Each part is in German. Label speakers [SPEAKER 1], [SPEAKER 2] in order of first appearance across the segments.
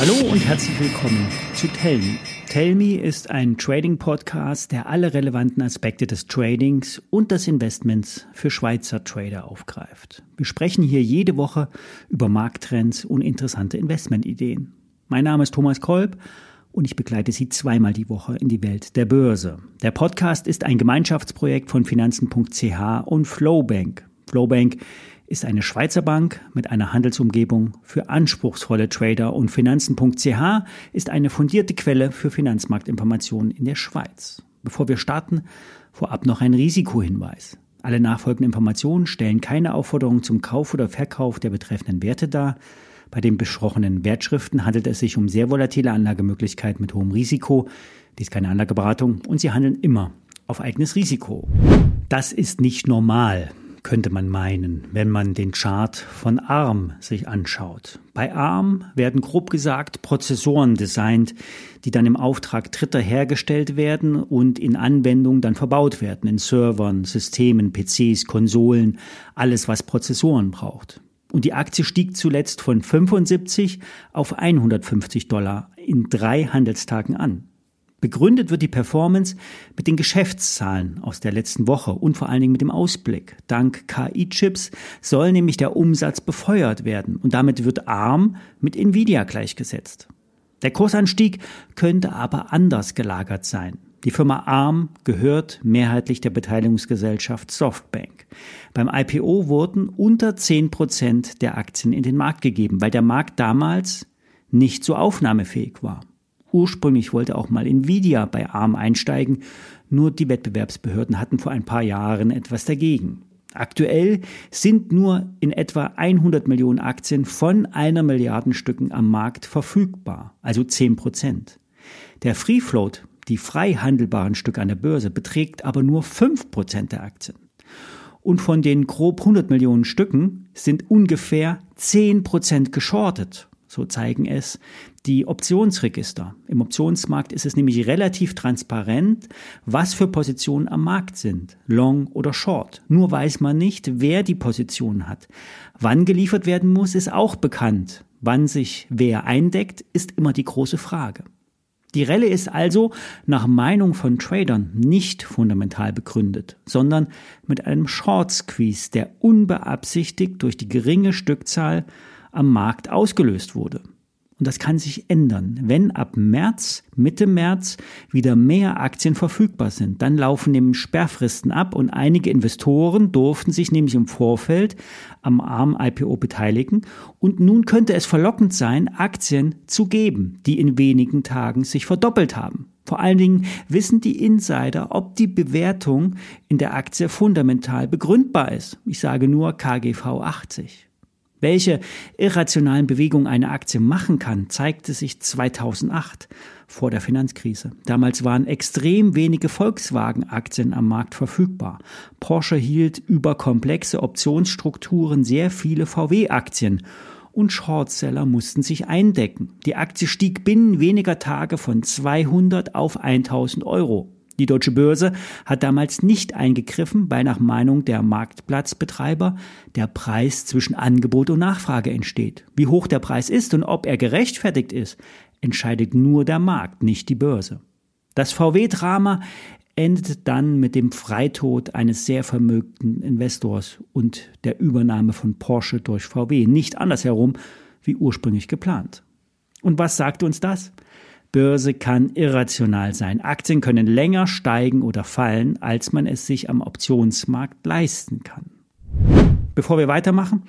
[SPEAKER 1] Hallo und herzlich willkommen zu Tell Me. Tell Me ist ein Trading-Podcast, der alle relevanten Aspekte des Tradings und des Investments für Schweizer Trader aufgreift. Wir sprechen hier jede Woche über Markttrends und interessante Investmentideen. Mein Name ist Thomas Kolb und ich begleite Sie zweimal die Woche in die Welt der Börse. Der Podcast ist ein Gemeinschaftsprojekt von Finanzen.ch und Flowbank. Flowbank ist eine Schweizer Bank mit einer Handelsumgebung für anspruchsvolle Trader und Finanzen.ch ist eine fundierte Quelle für Finanzmarktinformationen in der Schweiz. Bevor wir starten, vorab noch ein Risikohinweis. Alle nachfolgenden Informationen stellen keine Aufforderung zum Kauf oder Verkauf der betreffenden Werte dar. Bei den besprochenen Wertschriften handelt es sich um sehr volatile Anlagemöglichkeiten mit hohem Risiko. Dies ist keine Anlageberatung und sie handeln immer auf eigenes Risiko. Das ist nicht normal könnte man meinen, wenn man den Chart von ARM sich anschaut. Bei ARM werden grob gesagt Prozessoren designt, die dann im Auftrag Dritter hergestellt werden und in Anwendung dann verbaut werden, in Servern, Systemen, PCs, Konsolen, alles was Prozessoren braucht. Und die Aktie stieg zuletzt von 75 auf 150 Dollar in drei Handelstagen an. Begründet wird die Performance mit den Geschäftszahlen aus der letzten Woche und vor allen Dingen mit dem Ausblick. Dank KI-Chips soll nämlich der Umsatz befeuert werden und damit wird ARM mit Nvidia gleichgesetzt. Der Kursanstieg könnte aber anders gelagert sein. Die Firma ARM gehört mehrheitlich der Beteiligungsgesellschaft Softbank. Beim IPO wurden unter 10 Prozent der Aktien in den Markt gegeben, weil der Markt damals nicht so aufnahmefähig war. Ursprünglich wollte auch mal Nvidia bei ARM einsteigen, nur die Wettbewerbsbehörden hatten vor ein paar Jahren etwas dagegen. Aktuell sind nur in etwa 100 Millionen Aktien von einer Milliarden Stücken am Markt verfügbar, also 10 Prozent. Der Free Float, die frei handelbaren Stücke an der Börse, beträgt aber nur 5 Prozent der Aktien. Und von den grob 100 Millionen Stücken sind ungefähr 10 Prozent geschortet. So zeigen es die Optionsregister. Im Optionsmarkt ist es nämlich relativ transparent, was für Positionen am Markt sind, long oder short. Nur weiß man nicht, wer die Position hat. Wann geliefert werden muss, ist auch bekannt. Wann sich wer eindeckt, ist immer die große Frage. Die Relle ist also nach Meinung von Tradern nicht fundamental begründet, sondern mit einem Short Squeeze, der unbeabsichtigt durch die geringe Stückzahl am Markt ausgelöst wurde. Und das kann sich ändern. Wenn ab März, Mitte März wieder mehr Aktien verfügbar sind, dann laufen nämlich Sperrfristen ab und einige Investoren durften sich nämlich im Vorfeld am ARM IPO beteiligen. Und nun könnte es verlockend sein, Aktien zu geben, die in wenigen Tagen sich verdoppelt haben. Vor allen Dingen wissen die Insider, ob die Bewertung in der Aktie fundamental begründbar ist. Ich sage nur KGV 80. Welche irrationalen Bewegungen eine Aktie machen kann, zeigte sich 2008 vor der Finanzkrise. Damals waren extrem wenige Volkswagen-Aktien am Markt verfügbar. Porsche hielt über komplexe Optionsstrukturen sehr viele VW-Aktien und Shortseller mussten sich eindecken. Die Aktie stieg binnen weniger Tage von 200 auf 1000 Euro. Die deutsche Börse hat damals nicht eingegriffen, weil nach Meinung der Marktplatzbetreiber der Preis zwischen Angebot und Nachfrage entsteht. Wie hoch der Preis ist und ob er gerechtfertigt ist, entscheidet nur der Markt, nicht die Börse. Das VW-Drama endet dann mit dem Freitod eines sehr vermögten Investors und der Übernahme von Porsche durch VW, nicht andersherum wie ursprünglich geplant. Und was sagt uns das? Börse kann irrational sein. Aktien können länger steigen oder fallen, als man es sich am Optionsmarkt leisten kann. Bevor wir weitermachen,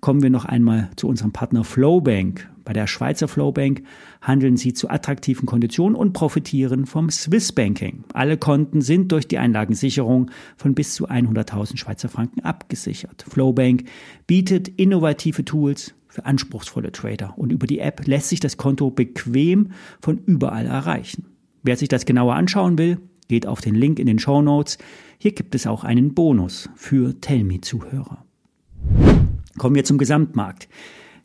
[SPEAKER 1] kommen wir noch einmal zu unserem Partner Flowbank. Bei der Schweizer Flowbank handeln Sie zu attraktiven Konditionen und profitieren vom Swiss Banking. Alle Konten sind durch die Einlagensicherung von bis zu 100.000 Schweizer Franken abgesichert. Flowbank bietet innovative Tools für anspruchsvolle Trader und über die App lässt sich das Konto bequem von überall erreichen. Wer sich das genauer anschauen will, geht auf den Link in den Show Notes. Hier gibt es auch einen Bonus für Tellme-Zuhörer. Kommen wir zum Gesamtmarkt.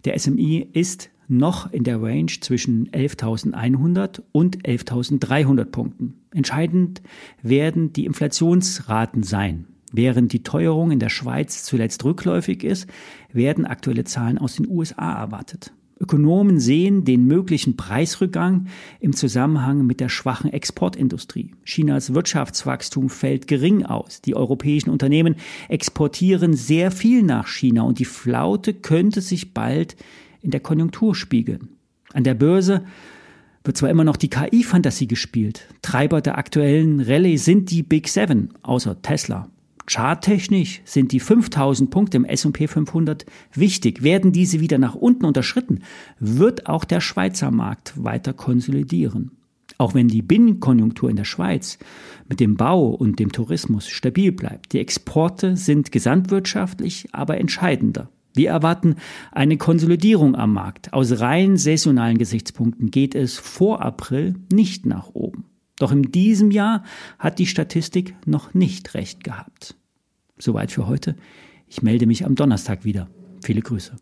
[SPEAKER 1] Der SMI ist noch in der Range zwischen 11.100 und 11.300 Punkten. Entscheidend werden die Inflationsraten sein. Während die Teuerung in der Schweiz zuletzt rückläufig ist, werden aktuelle Zahlen aus den USA erwartet. Ökonomen sehen den möglichen Preisrückgang im Zusammenhang mit der schwachen Exportindustrie. Chinas Wirtschaftswachstum fällt gering aus. Die europäischen Unternehmen exportieren sehr viel nach China und die Flaute könnte sich bald in der Konjunktur spiegeln. An der Börse wird zwar immer noch die KI-Fantasie gespielt. Treiber der aktuellen Rallye sind die Big Seven, außer Tesla. Charttechnisch sind die 5000 Punkte im S&P 500 wichtig. Werden diese wieder nach unten unterschritten, wird auch der Schweizer Markt weiter konsolidieren. Auch wenn die Binnenkonjunktur in der Schweiz mit dem Bau und dem Tourismus stabil bleibt. Die Exporte sind gesamtwirtschaftlich aber entscheidender. Wir erwarten eine Konsolidierung am Markt. Aus rein saisonalen Gesichtspunkten geht es vor April nicht nach oben. Doch in diesem Jahr hat die Statistik noch nicht recht gehabt. Soweit für heute. Ich melde mich am Donnerstag wieder. Viele Grüße.